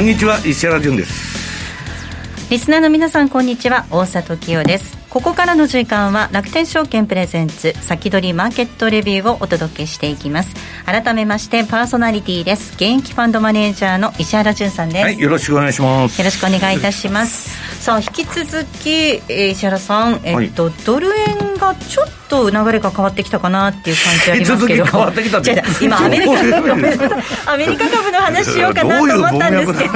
こんにちは石原潤です。リスナーの皆さんこんにちは。大里清です。ここからの時間は楽天証券プレゼンツ先取りマーケットレビューをお届けしていきます。改めましてパーソナリティです。現役ファンドマネージャーの石原潤さんです、はい、よろしくお願いします。よろしくお願いいたします。さあ引き続き、えー、石原さん。えっと、はい、ドル円がちょっと流れが変わってきたかなっていう感じありますけど。変わってきたって今アメリカアメリカ株の話しようかなと思ったんですけど。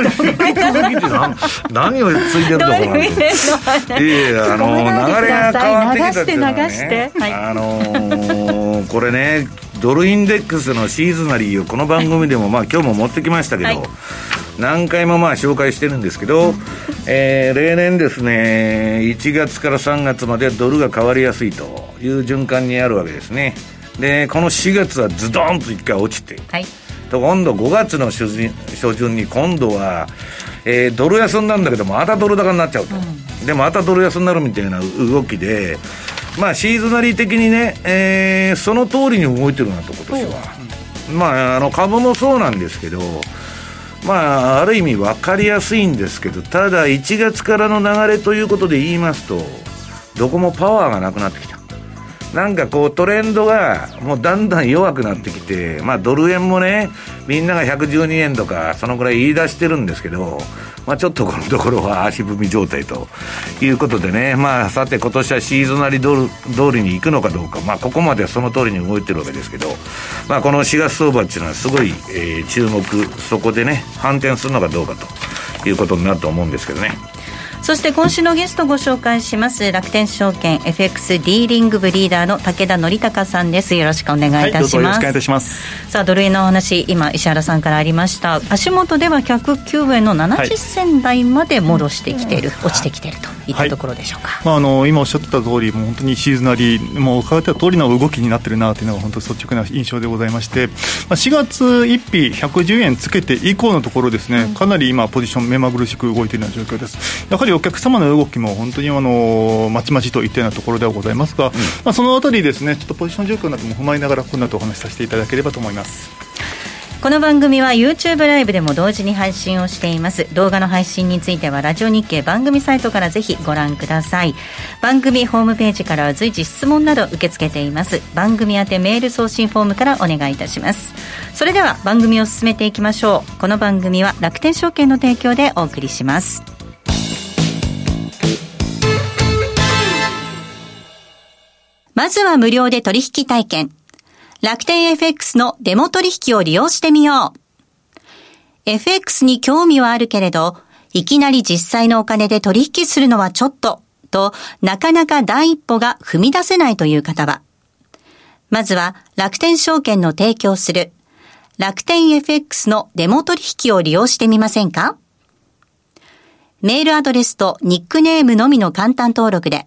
何をついてるあの流れが変わってきたっていうのは、ね、流して流して、はい、あのー、これねドルインデックスのシーズナリーをこの番組でもまあ今日も持ってきましたけど、はい、何回もまあ紹介してるんですけど、えー、例年ですね1月から3月までドルが変わりやすいという循環にあるわけですね。でこの4月はズドンと1回落ちて、はい、と今度5月の初旬初旬に今度は、えー、ドル安になるんだけどまたドル高になっちゃうと、うん、でまたドル安になるみたいな動きでまあシーズナリー的にね、えー、その通りに動いてるなと今年は、うん、まああの株もそうなんですけどまあ、ある意味分かりやすいんですけど、ただ1月からの流れということで言いますと、どこもパワーがなくなってきた。なんかこうトレンドがもうだんだん弱くなってきて、まあドル円もね、みんなが112円とか、そのぐらい言い出してるんですけど、まあちょっとこのところは足踏み状態ということでね、まあさて今年はシーズナリドル通りに行くのかどうか、まあここまではその通りに動いてるわけですけど、まあこの4月相場っていうのはすごい、えー、注目、そこでね、反転するのかどうかということになると思うんですけどね。そして今週のゲストご紹介します楽天証券 FX ディーリング部リーダーの武田則孝さんです。よろしくお願いいたします、はい、ます。さあドル円のお話今石原さんからありました。足元では109円の70銭台まで戻してきている、はい、落ちてきているといったところでしょうか、はい、まあ、あの今おっしゃってた通りもう本当にシーズナリーもう伺った通りの動きになってるなというのが本当率直な印象でございまして、まあ、4月1日110円つけて以降のところですね、うん、かなり今ポジション目まぐるしく動いているような状況です。やはりお客様の動ききも本当にあのまちまちといったようなところではございますが、うん、まあ、そのあたりですねちょっとポジション状況なども踏まえながらこの後お話しさせていただければと思います。この番組は YouTube ライブでも同時に配信をしています。動画の配信についてはラジオ日経番組サイトからぜひご覧ください。番組ホームページからは随時質問など受け付けています。番組宛てメール送信フォームからお願いいたします。それでは番組を進めていきましょう。この番組は楽天証券の提供でお送りしますまずは無料で取引体験。楽天 FX のデモ取引を利用してみよう。FX に興味はあるけれど、いきなり実際のお金で取引するのはちょっと、と、なかなか第一歩が踏み出せないという方は、まずは楽天証券の提供する楽天 FX のデモ取引を利用してみませんか？メールアドレスとニックネームのみの簡単登録で、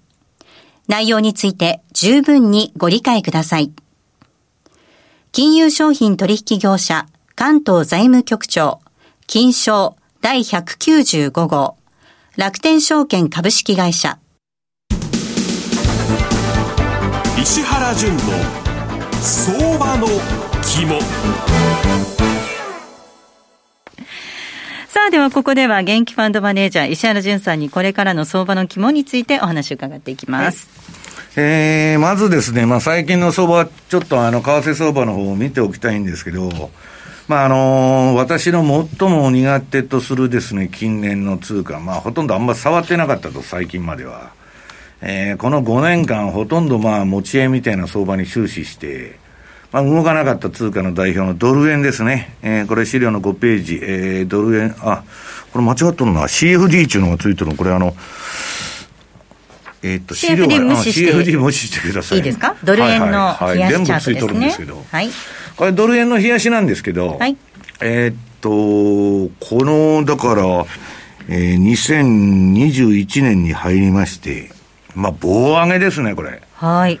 内容について十分にご理解ください。金融商品取引業者関東財務局長金賞第195号楽天証券株式会社石原淳の相場の肝さあ、ではここでは元気ファンドマネージャー石原淳さんにこれからの相場の肝についてお話を伺っていきます。はい、えー、まずですね、まあ最近の相場、ちょっとあの、為替相場の方を見ておきたいんですけど、まああの、私の最も苦手とするですね、近年の通貨、まあほとんどあんま触ってなかったと、最近までは。えー、この5年間ほとんどまあ持ち合いみたいな相場に終始して、まあ動かなかった通貨の代表のドル円ですね。えー、これ資料の5ページ、えー、ドル円、あ、これ間違っとるな。CFD っていうのがついてるの、これあの、えー、っと、資料が、CFD 無視して。CFD 無視してください。いいですか？ドル円の冷やしチャートですね。はいはいはい、全部ついとるんですけど。はい。これドル円の冷やしなんですけど、はい、えー、っと、この、だから、えー、2021年に入りまして、まあ、棒上げですね、これ。はい。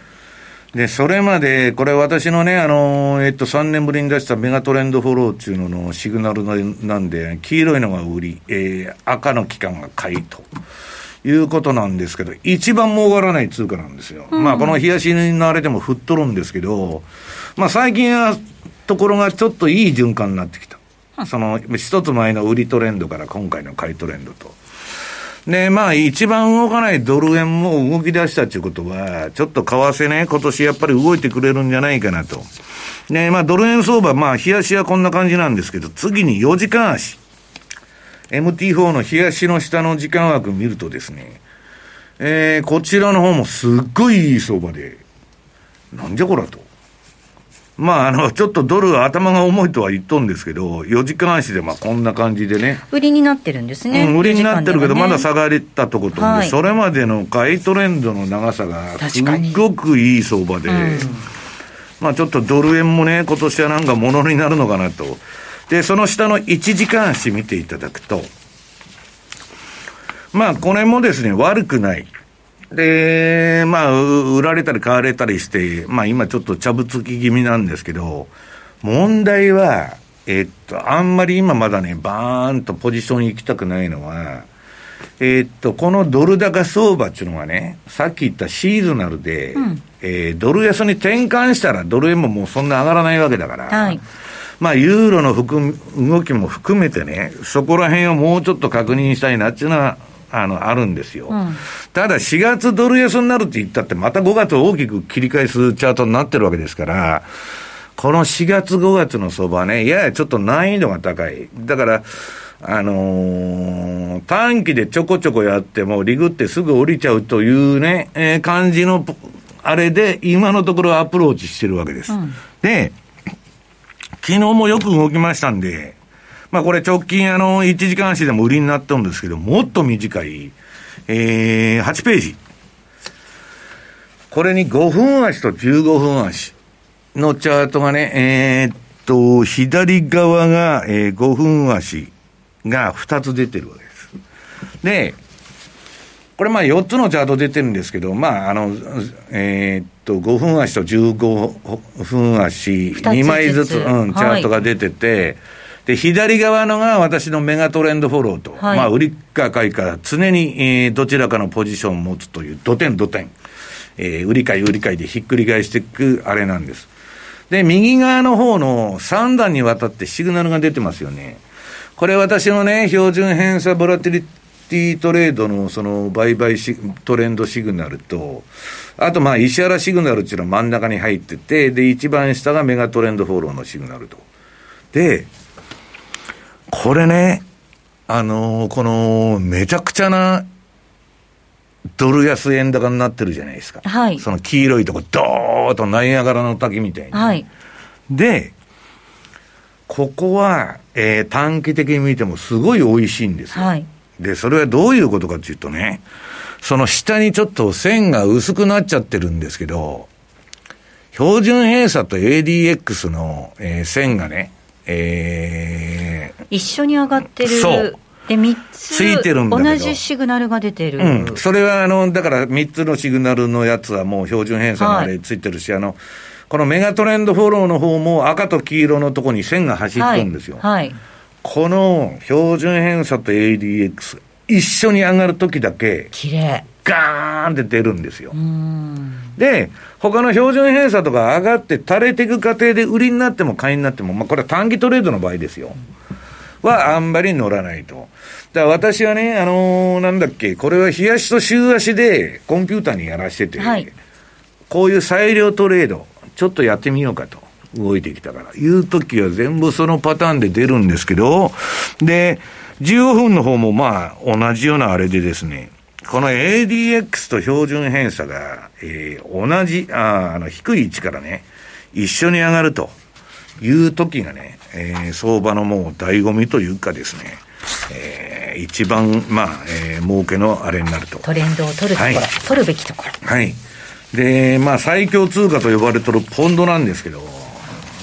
で、それまで、これ私のね、あの、えっと、3年ぶりに出したメガトレンドフォローっていうののシグナルなんで、黄色いのが売り、えー、赤の期間が買いと。いうことなんですけど、一番儲からない通貨なんですよ。うん、まあ、この冷やしのあれでも振っとるんですけど、まあ、最近は、ところがちょっといい循環になってきた。その、一つ前の売りトレンドから今回の買いトレンドと。で、まあ、一番動かないドル円も動き出したということは、ちょっと為替ね、今年やっぱり動いてくれるんじゃないかなと。で、まあ、ドル円相場、まあ、冷やしはこんな感じなんですけど、次に4時間足。MT4 の冷やしの下の時間枠見るとですね、えー、こちらの方もすっごいいい相場で、なんじゃこらと。まあ、あの、ちょっとドル頭が重いとは言っとんですけど、4時間足でまあこんな感じでね。売りになってるんですね。うん、売りになってるけど、ね、まだ下がれたとことんで、はい、それまでの買いトレンドの長さが、すごくいい相場で、うん、まあちょっとドル円もね、今年はなんかものになるのかなと。で、その下の1時間足見ていただくと、まあ、これもですね、悪くない。で、まあ、売られたり買われたりして、まあ今ちょっと茶ぶつき気味なんですけど、問題は、えっと、あんまり今まだね、バーンとポジション行きたくないのは、えっと、このドル高相場っていうのはね、さっき言ったシーズナルで、うん、えー、ドル安に転換したらドル円ももうそんな上がらないわけだから、はいまあ、ユーロの含動きも含めてね、そこら辺をもうちょっと確認したいなっていうのは、あの、あるんですよ。うん、ただ、4月ドル安になるって言ったって、また5月大きく切り返すチャートになってるわけですから、この4月5月の相場ね、ややちょっと難易度が高い。だから、あのー、短期でちょこちょこやっても、リグってすぐ降りちゃうというね、えー、感じの、あれで、今のところアプローチしてるわけです。うん、で、昨日もよく動きましたんで、まあこれ直近あの、1時間足でも売りになったんですけど、もっと短い、えー、8ページ。これに5分足と15分足のチャートがね、えー、っと、左側が、えー、5分足が2つ出てるわけです。で、これまあ4つのチャート出てるんですけど、まああの、えー、っと、5分足と15分足、2枚ずつ、うん、チャートが出てて、はいで、左側のが私のメガトレンドフォローと、はい、まあ、売りか買いか、常に、えー、どちらかのポジションを持つという、土点土点、えー、売り買い売り買いでひっくり返していくあれなんです。で、右側の方の3段にわたってシグナルが出てますよね。これ私のね、標準偏差ボラティリティトレードのその売買しトレンドシグナルと、あとまあ石原シグナルっていうのは真ん中に入ってて、で、一番下がメガトレンドフォローのシグナルと。で、これね、あのー、この、めちゃくちゃな、ドル安円高になってるじゃないですか。はい。その黄色いとこ、ドーッとナイアガラの滝みたいに。はい。で、ここは、えー、短期的に見てもすごい美味しいんですよ。はい。で、それはどういうことかというとね、その下にちょっと線が薄くなっちゃってるんですけど、標準偏差と ADX の、えー、線がね、えー、一緒に上がってる。そう。で、3つ。ついてるんだ同じシグナルが出てる。うん。それは、あの、だから3つのシグナルのやつはもう標準偏差のあれついてるし、はい、あの、このメガトレンドフォローの方も赤と黄色のとこに線が走ってるんですよ。はい、はいこの標準偏差と ADX、一緒に上がるときだけ、綺麗ガーンって出るんですよ。で、他の標準偏差とか上がって垂れていく過程で売りになっても買いになっても、まあこれは短期トレードの場合ですよ。はあんまり乗らないと。だから私はね、あのー、なんだっけ、これは日足と週足でコンピューターにやらしてて、はい、こういう裁量トレード、ちょっとやってみようかと。動いてきたから。いう時は全部そのパターンで出るんですけど、で、15分の方もまあ同じようなあれでですね、この ADX と標準偏差が、えー、同じ、ああの、低い位置からね、一緒に上がるという時がね、えー、相場のもう醍醐味というかですね、えー、一番、まあ、えー、儲けのあれになると。トレンドを取るところ、はい、取るべきところ。はい。で、まあ、最強通貨と呼ばれてるポンドなんですけど、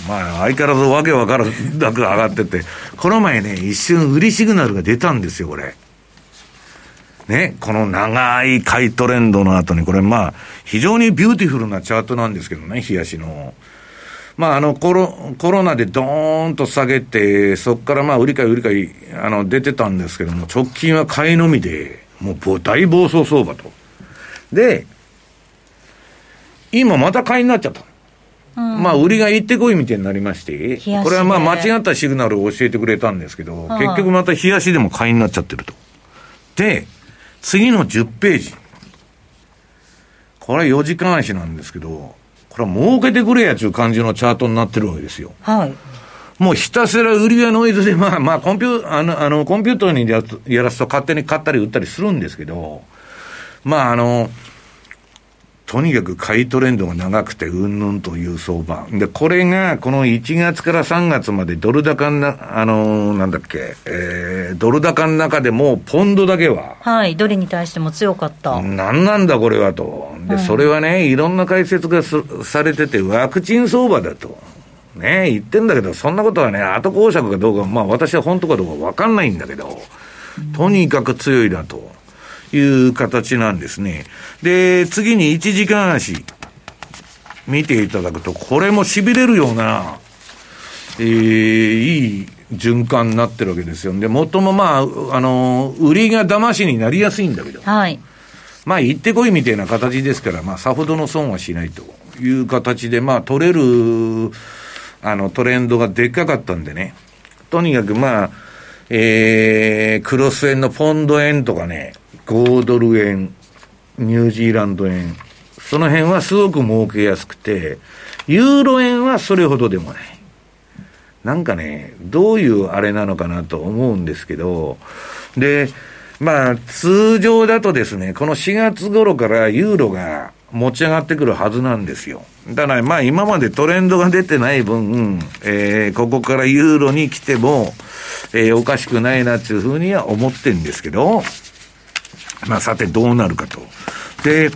まあ、相変わらずわけわからなく上がってて、この前ね、一瞬売りシグナルが出たんですよ、これ。ね、この長い買いトレンドの後に、これまあ、非常にビューティフルなチャートなんですけどね、日足の。まあ、あのコロ、コロナでドーンと下げて、そこからまあ、売り買い売り買い、あの、出てたんですけども、直近は買いのみで、もう大暴走相場と。で、今また買いになっちゃった。うん、まあ、売りが行ってこいみたいになりまして、これはまあ、間違ったシグナルを教えてくれたんですけど、結局また日足でも買いになっちゃってると。で、次の10ページ。これは4時間足なんですけど、これは儲けてくれやちゅう感じのチャートになってるわけですよ。はい。もうひたすら売りやノイズで、まあまあコンピュー、あの、あの、コンピューターにややらすと勝手に買ったり売ったりするんですけど、まああの、とにかく買いトレンドが長くて、うんぬんという相場。で、これが、この1月から3月までドル高な、あのー、なんだっけ、えー、ドル高の中でも、ポンドだけは。はい、ドルに対しても強かった。なんなんだこれはと。で、それはね、いろんな解説がされてて、ワクチン相場だと。ね、言ってんだけど、そんなことはね、後公爵かどうか、まあ私は本当かどうかわかんないんだけど、とにかく強いだと。いう形なんですね。で、次に1時間足、見ていただくと、これも痺れるような、えー、いい循環になってるわけですよ。で、もっともまあ、あの、売りが騙しになりやすいんだけど、はい。まあ、行ってこいみたいな形ですから、まあ、さほどの損はしないという形で、まあ、取れる、あの、トレンドがでっかかったんでね、とにかくまあ、えー、クロス円のポンド円とかね、5ドル円、ニュージーランド円、その辺はすごく儲けやすくて、ユーロ円はそれほどでもない。なんかね、どういうあれなのかなと思うんですけど、で、まあ、通常だとですね、この4月頃からユーロが持ち上がってくるはずなんですよ。だからまあ今までトレンドが出てない分、えー、ここからユーロに来ても、えー、おかしくないなっていうふうには思ってんですけど、まあ、さてどうなるかと。で、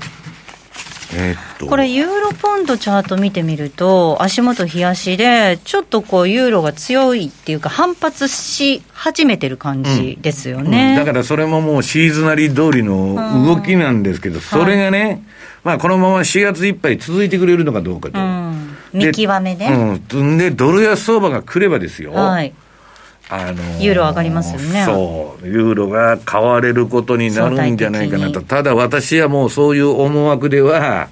えー、っとこれ、ユーロポンドチャート見てみると、足元冷やしで、ちょっとこう、ユーロが強いっていうか、反発し始めてる感じですよね、うんうん、だからそれももうシーズナリー通りの動きなんですけど、それがね、はい、まあ、このまま4月いっぱい続いてくれるのかどうかと。見極めね。うん。で、ドル安相場が来ればですよ。はい。あのー、ユーロ上がりますよね。そう。ユーロが買われることになるんじゃないかなと。ただ私はもうそういう思惑では、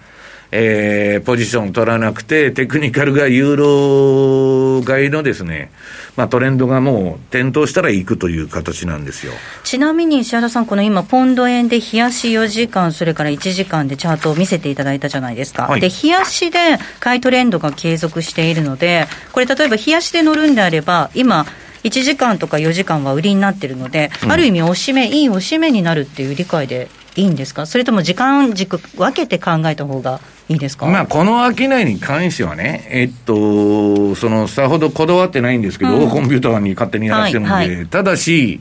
えー、ポジション取らなくて、テクニカルがユーロ買いのですね、まあ、トレンドがもう点灯したら行くという形なんですよちなみに石原さん、この今、ポンド円で冷やし4時間、それから1時間でチャートを見せていただいたじゃないですか、はい、で冷やしで買いトレンドが継続しているので、これ、例えば冷やしで乗るんであれば、今、1時間とか4時間は売りになってるので、うん、ある意味、押し目、いい押し目になるっていう理解でいいんですか、それとも時間軸分けて考えた方がいいですか、まあ、この商いに関してはね、えっと、そのさほどこだわってないんですけど、うん、コンピューターに勝手にやらせてるんで、はいはい、ただし、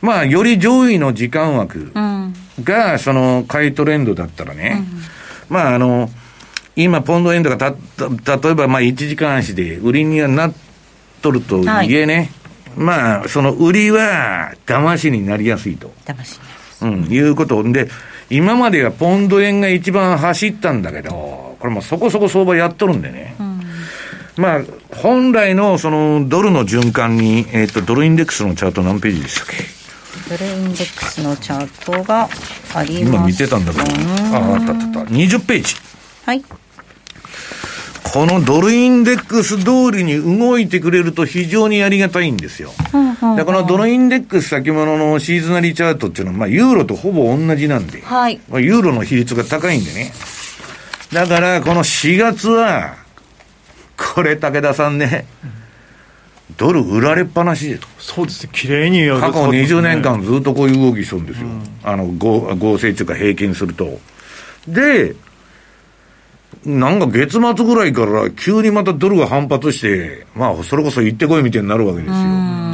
まあ、より上位の時間枠が、その買いトレンドだったらね、うん、まあ、あの、今、ポンド円とかた、例えばまあ1時間足で売りにはなっとるとい。えね、はいまあ、その売りは騙しになりやすいと。騙しうん、いうことで、今まではポンド円が一番走ったんだけど、これもそこそこ相場やっとるんでね。うん、まあ、本来のそのドルの循環に、えっ、ー、と、ドルインデックスのチャート何ページでしたっけ？ドルインデックスのチャートがあります今見てたんだけど、ああ、あったあった。20ページ。はい。このドルインデックス通りに動いてくれると非常にありがたいんですよ。で、このドルインデックス先物のシーズナリーチャートっていうのは、まあ、ユーロとほぼ同じなんで、はい、ユーロの比率が高いんでね。だから、この4月は、これ、武田さんね、ドル売られっぱなしでそうですね、綺麗に過去20年間ずっとこういう動きしとるんですよ、うん、あの合合成中か平均すると。で、なんか月末ぐらいから急にまたドルが反発して、まあ、それこそ行ってこいみたいになるわけですよ。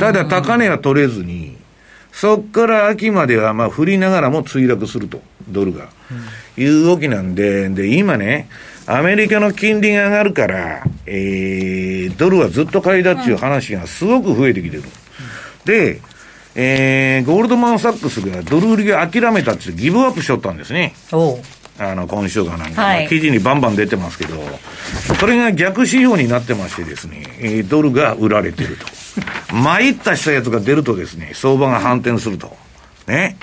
ただ、高値は取れずに、そっから秋まではまあ振りながらも墜落すると、ドルが。いう動きなんで、で、今ね、アメリカの金利が上がるから、えー、ドルはずっと買いだっていう話がすごく増えてきてる。で、えー、ゴールドマン・サックスがドル売りを諦めたってギブアップしとったんですね。あの、今週かなんか、はい、記事にバンバン出てますけど、それが逆指標になってましてですね、えー、ドルが売られてると。参ったしたやつが出るとですね、相場が反転すると。ね。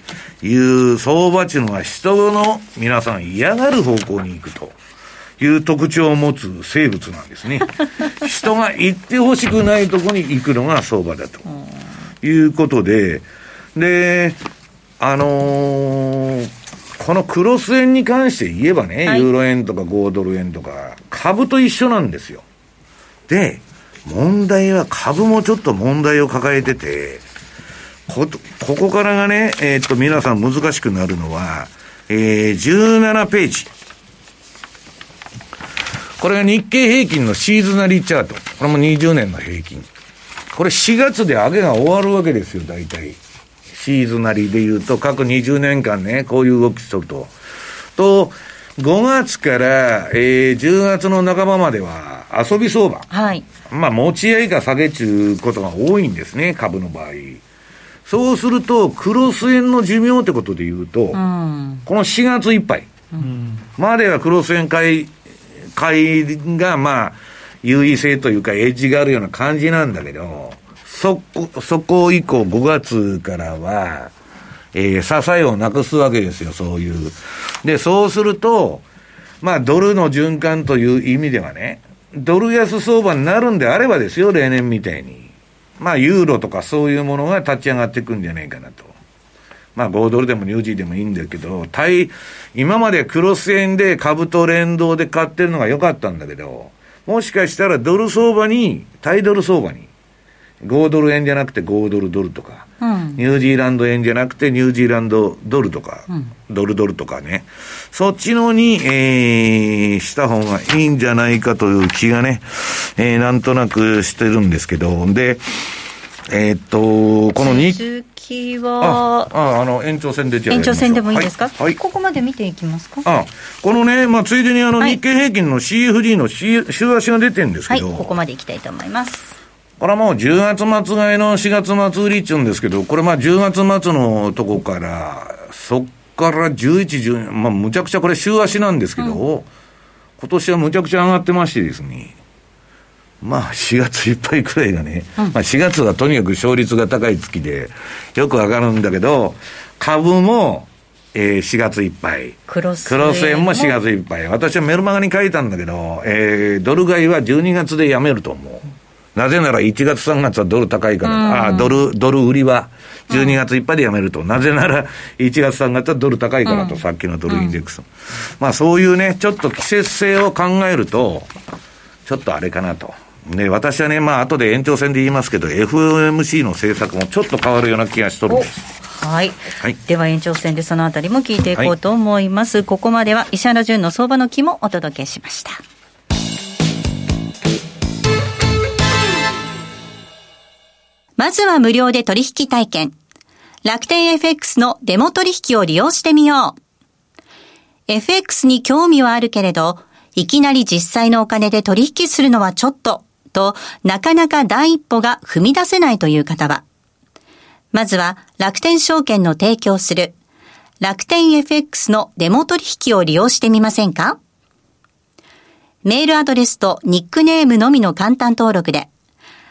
いう相場っていうのは人の皆さん嫌がる方向に行くと。いう特徴を持つ生物なんですね。人が行ってほしくないとこに行くのが相場だと。いうことで、で、あのー、このクロス円に関して言えばね、はい、ユーロ円とか5ドル円とか、株と一緒なんですよ。で、問題は株もちょっと問題を抱えてて、こ、ここからがね、えー、っと、皆さん難しくなるのは、えー、17ページ。これが日経平均のシーズナリーチャート。これも20年の平均。これ4月で上げが終わるわけですよ、大体。シーズナリーで言うと、過去20年間ね、こういう動きすると。と、5月から、えー、10月の半ばまでは遊び相場。はい。まあ、持ち合いか下げちゅうことが多いんですね、株の場合。そうすると、クロス円の寿命ってことで言うと、うん、この4月いっぱい、うん、まではクロス円買い、買いが、まあ、優位性というか、エッジがあるような感じなんだけど、そこ、そこ以降5月からは、えー、支えをなくすわけですよ、そういう。で、そうすると、まあ、ドルの循環という意味ではね、ドル安相場になるんであればですよ、例年みたいに。まあ、ユーロとかそういうものが立ち上がっていくんじゃないかなと。まあ、5ドルでもニュージーでもいいんだけど、対、今までクロス円で株と連動で買ってるのが良かったんだけど、もしかしたらドル相場に、対ドル相場に、5ドル円じゃなくて5ドルドルとか、うん、ニュージーランド円じゃなくてニュージーランドドルとか、うん、ドルドルとかね、そっちのに、えー、した方がいいんじゃないかという気がね、えー、なんとなくしてるんですけど、で、えー、っと、この日記は、ああ、あの、延長戦で延長戦でもいいですか、はい、はい、ここまで見ていきますか？あこのね、まあ、ついでにあの、日経平均の CFD の週足が出てるんですけど、はい、ここまでいきたいと思います。これはもう10月末買いの4月末売りっちゅうんですけど、これまあ10月末のとこから、そっから11、12、まあむちゃくちゃこれ週足なんですけど、うん、今年はむちゃくちゃ上がってましてですね、まあ4月いっぱいくらいがね、うん、まあ4月はとにかく勝率が高い月で、よく上がるんだけど、株も、えー、4月いっぱい。クロス円も4月いっぱい。私はメルマガに書いたんだけど、えー、ドル買いは12月でやめると思う。なぜなら1月3月はドル高いから、うん、あドル、ドル売りは12月いっぱいでやめると。うん、なぜなら1月3月はドル高いからと、うん、さっきのドルインデックス。まあそういうね、ちょっと季節性を考えると、ちょっとあれかなと。ね、私はね、まあ後で延長戦で言いますけど、FOMC の政策もちょっと変わるような気がしとるんです。はい、はい、では延長戦でそのあたりも聞いていこうと思います、はい、ここまでは石原淳の相場の木もお届けしましたまずは無料で取引体験。楽天 FX のデモ取引を利用してみよう。FX に興味はあるけれど、いきなり実際のお金で取引するのはちょっと、と、なかなか第一歩が踏み出せないという方は、まずは楽天証券の提供する楽天 FX のデモ取引を利用してみませんか？メールアドレスとニックネームのみの簡単登録で、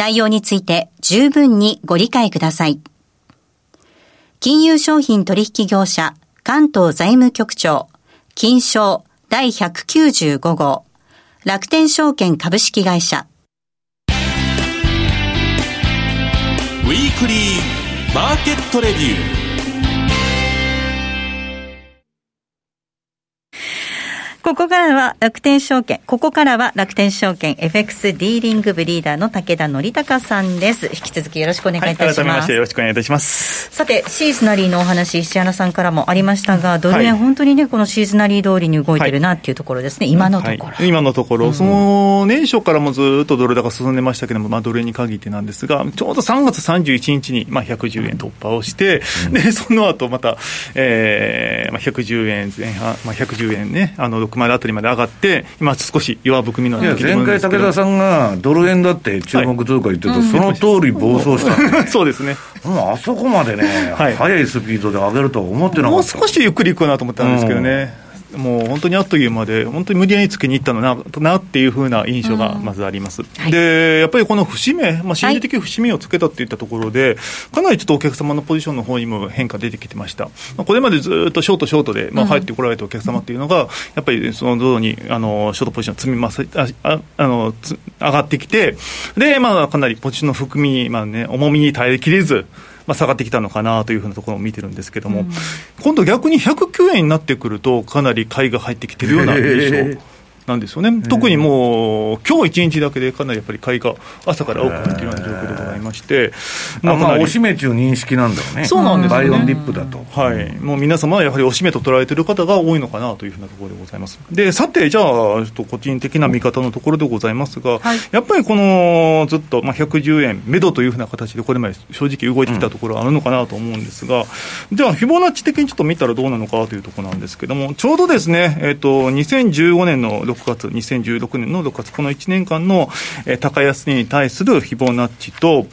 内容について十分にご理解ください。金融商品取引業者関東財務局長金賞第195号楽天証券株式会社ウィークリーマーケットレビューここからは楽天証券、ここからは楽天証券 FX ディーリングブリーダーの武田則隆さんです。引き続きよろしくお願いいたします。はい、改めましてよろしくお願いいたします。さて、シーズナリーのお話、石原さんからもありましたが、ドル円、はい、本当にね、このシーズナリー通りに動いてるなっていうところですね、はい、今のところ。今のところ、うん、その年初からもずっとドル高進んでましたけども、まあ、ドル円に限ってなんですが、ちょうど3月31日に、まあ、110円突破をして、うん、で、その後また、えーまあ、110円前半、まあ、110円ね、あの6丸あたりまで上がって、今少し弱含みの前回武田さんがドル円だって注目通貨言ってると、はい、その通り暴走した、ね、そうですね。もうあそこまでね、はい、速いスピードで上げるとは思ってなかった。もう少しゆっくりいくなと思ったんですけどね、うんもう本当にあっという間で、本当に無理やりつけに行ったのななっていうふうな印象がまずあります、はい、でやっぱりこの節目、まあ、心理的節目をつけたっていったところで、かなりちょっとお客様のポジションの方にも変化出てきてました、まあ、これまでずっとショート、ショートで、まあ、入ってこられたお客様っていうのが、やっぱりそのどうにあのショートポジション積みますあああの上がってきて、でまあ、かなりポジションの含み、まあね、重みに耐えきれず、まあ、下がってきたのかなというふうなところを見てるんですけども、うん、今度逆に109円になってくると、かなり買いが入ってきてるような印象。なんですよね、特にもう、今日一日だけでかなりやっぱり買いが朝から多くなっているような状況でございまして、まあ、まあ、おしめという認識なんだろうね、そうなんですね、バイオンディップだと、はい、もう皆様はやはりおしめと捉えている方が多いのかなというふうなところでございます。で、さて、じゃあ、ちょっと個人的な見方のところでございますが、はい、やっぱりこのずっと、まあ、110円、目処というふうな形で、これまで正直動いてきたところあるのかなと思うんですが、うん、じゃあ、フィボナッチ的にちょっと見たらどうなのかというところなんですけども、ちょうどですね、えっ、ー、と、2015年の6月、2016年の6月、この1年間の、高安に対するフィボナッチと、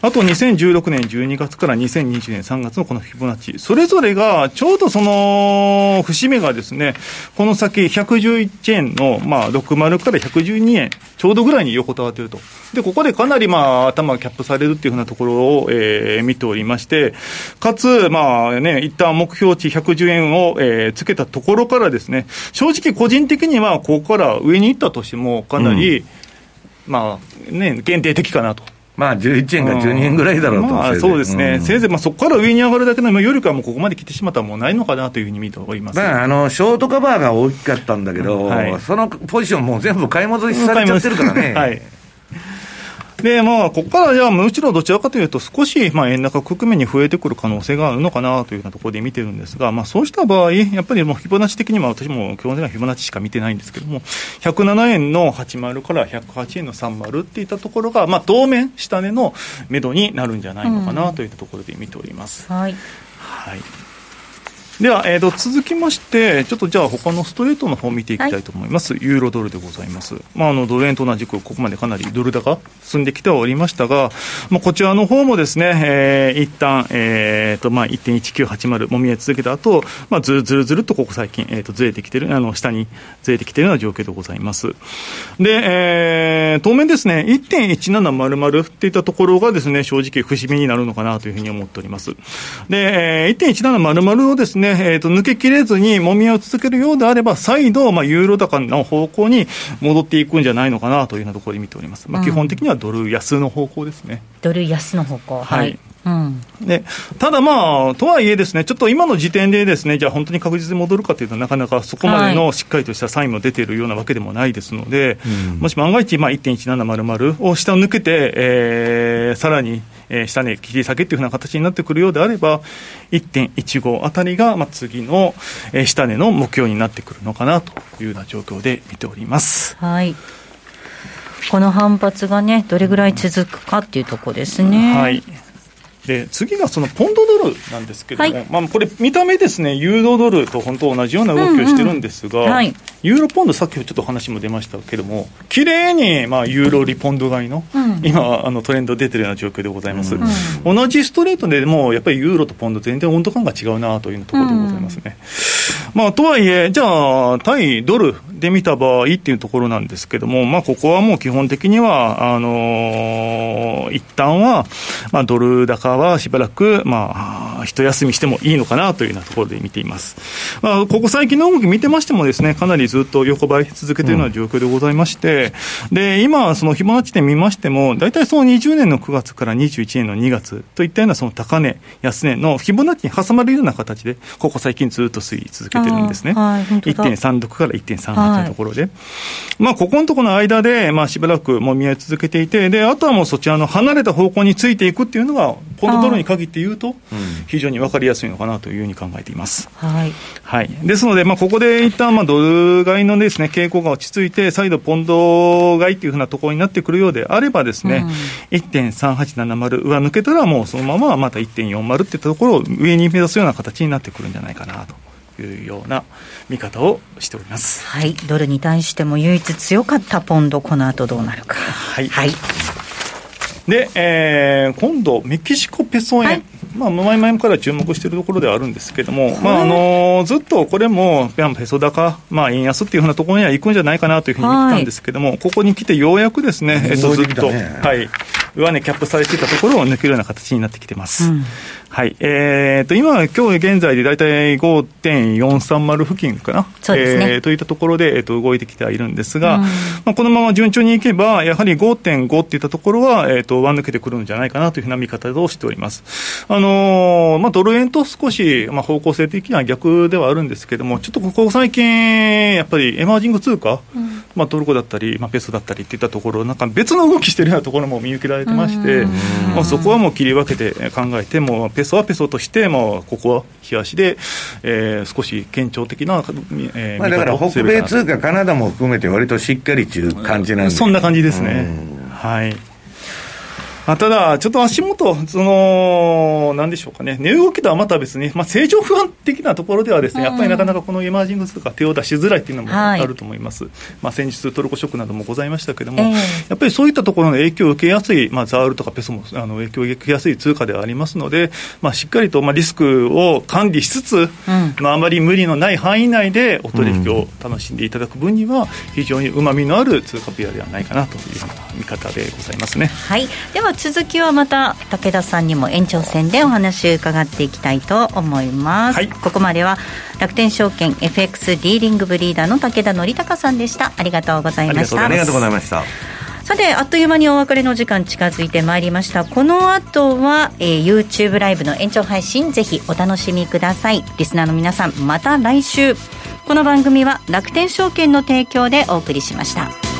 あと2016年12月から2020年3月のこのフィボナッチ、それぞれがちょうどその節目がですね、この先111円の、まあ、60から112円、ちょうどぐらいに横たわっていると。で、ここでかなりまあ、頭がキャップされるっていうふうなところを、えー、見ておりまして、かつ、まあね、一旦目標値110円を、えー、つけたところからですね、正直個人的にはここから上に行ったとしても、かなり、うん、まあね、限定的かなと。まあ、11円か12円ぐらいだろうと、まあ、そうですね、うん、せいぜいまあそこから上に上がるだけのよりかは、もうここまで来てしまったらもうないのかなというふうに見ております、まあ、あのショートカバーが大きかったんだけど、はい、そのポジション、もう全部買い戻しされちゃってるからね。はいで、まあ、ここからじゃあ、むしろどちらかというと、少し、まあ、円高局面に増えてくる可能性があるのかなというようなところで見てるんですが、まあ、そうした場合、やっぱりもう、フィボナッチ的には、私も基本的にはフィボナッチしか見てないんですけども、107円の80から108円の30っていったところが、まあ、当面、下値のめどになるんじゃないのかなといったところで見ております。うん、はい。はい。では、えーと、続きまして、ちょっとじゃあ、他のストレートの方を見ていきたいと思います、はい、ユーロドルでございます、まあ、あのドル円と同じく、ここまでかなりドル高、進んできてはおりましたが、まあ、こちらの方もですね、えー、一旦えーとまあ、1.1980、もみ合い続けた後、まあずるずるずるっとここ最近、えーと、ずれてきてる、あの下にずれてきているような状況でございます。で、えー、当面ですね、1.1700っていったところがですね、正直、節目になるのかなというふうに思っております。で、えー、1.1700をですね、えーと、抜けきれずにもみ合いを続けるようであれば、再度、まあ、ユーロ高の方向に戻っていくんじゃないのかなというようなところで見ております。まあ、基本的にはドル安の方向ですね。ドル安の方向、はい、はい。うん、でただまあ、とはいえですね、ちょっと今の時点でですね、じゃあ本当に確実に戻るかというと、なかなかそこまでのしっかりとしたサインも出ているようなわけでもないですので、はい、もし万が一、まあ、1.1700を下を抜けて、えー、さらに、えー、下値切り下げというふうな形になってくるようであれば、1.15あたりが、まあ、次の、えー、下値の目標になってくるのかなというような状況で見ております。はいこの反発がね、どれぐらい続くかっていうところですね。はいで次がそのポンドドルなんですけども、はい、まあ、これ、見た目ですね、ユーロドルと本当同じような動きをしてるんですが、うんうんはい、ユーロポンド、さっきちょっと話も出ましたけども、綺麗にまにユーロリポンド買いの、うん、今あの、トレンド出てるような状況でございます、うん、同じストレートでも、やっぱりユーロとポンド、全然温度感が違うなというところでございますね。まあ、とはいえ、じゃあ、対ドルで見た場合っていうところなんですけども、まあ、ここはもう基本的には、あのー、一旦は、まあ、ドル高はしばらく、まあ、一休みしてもいいのかなというようなところで見ています。まあ、ここ最近の動き見てましてもですね、かなりずっと横ばい続けているような状況でございまして、うん、で、今、そのフィボナッチで見ましても、大体その20年の9月から21年の2月といったようなその高値、安値のフィボナッチに挟まれるような形で、ここ最近ずっと推移続けてるんですね。はい、1.36から1.38のところで。はい、まあ、ここのところの間で、まあ、しばらくもみ合い続けていて、で、あとはもうそちらの離れた方向についていくっていうのが、ポンドドルに限って言うと、非常に分かりやすいのかなというふうに考えています。はい。はい。ですので、まあ、ここで一旦、まあ、ドル買いのですね、傾向が落ち着いて、再度ポンド買いっていうふうなところになってくるようであればですね、うん、1.3870上抜けたらもうそのまままた1.40ってところを上に目指すような形になってくるんじゃないかなと。いうような見方をしております。はい、ドルに対しても唯一強かったポンド、この後どうなるか。はい。はい、で、えー、今度、メキシコペソ円。はいまあ、前々から注目しているところではあるんですけれども、まああのずっとこれも、ペソ高、まあ、円安っていうふうなところには行くんじゃないかなというふうに言ってたんですけれども、はい、ここに来てようやくですね、えっと、ずっと、はい、上値キャップされていたところを抜けるような形になってきてます。うんはい。えー、と、今、今日現在で大体5.430付近かな？そうですね。えー、といったところで、えっ、ー、と、動いてきてはいるんですが、うん、まあ、このまま順調にいけば、やはり5.5っていったところは、えっ、ー、と、上抜けてくるんじゃないかなというふうな見方をしております。あのー、まあ、ドル円と少し、まあ、方向性的には逆ではあるんですけれども、ちょっとここ最近、やっぱりエマージング通貨、うん、まあ、トルコだったり、まあ、ペソだったりっていったところ、なんか別の動きしてるようなところも見受けられてまして、まあ、そこはもう切り分けて考えて、もペソはペソとして、もうここは冷やしで、えー、少し堅調的な、えー、まあ、だから北米通貨、カナダも含めて、割としっかりという感じなんでそんな感じですね。はい。あただ、ちょっと足元、その、なんでしょうかね、値動きとはまた別に、まあ、正常不安的なところではですね、やっぱりなかなかこのエマージングとか手を出しづらいっていうのもあると思います。はい、まあ、先日トルコショックなどもございましたけれども、えー、やっぱりそういったところの影響を受けやすい、まあ、ザールとかペソもあの影響を受けやすい通貨ではありますので、まあ、しっかりと、まあ、リスクを管理しつつ、うん、まあ、あまり無理のない範囲内でお取引を楽しんでいただく分には、非常にうまみのある通貨ペアではないかなという見方でございますね。はい。では続きはまたた武田さんにも延長戦でお話を伺っていきたいと思います、はい、ここまでは楽天証券 FX ディーリングブリーダーの武田則孝さんでした。ありがとうございました。ありがとうございました。さてあっという間にお別れの時間近づいてまいりました。この後は、えー、YouTube ライブの延長配信ぜひお楽しみください。リスナーの皆さんまた来週。この番組は楽天証券の提供でお送りしました。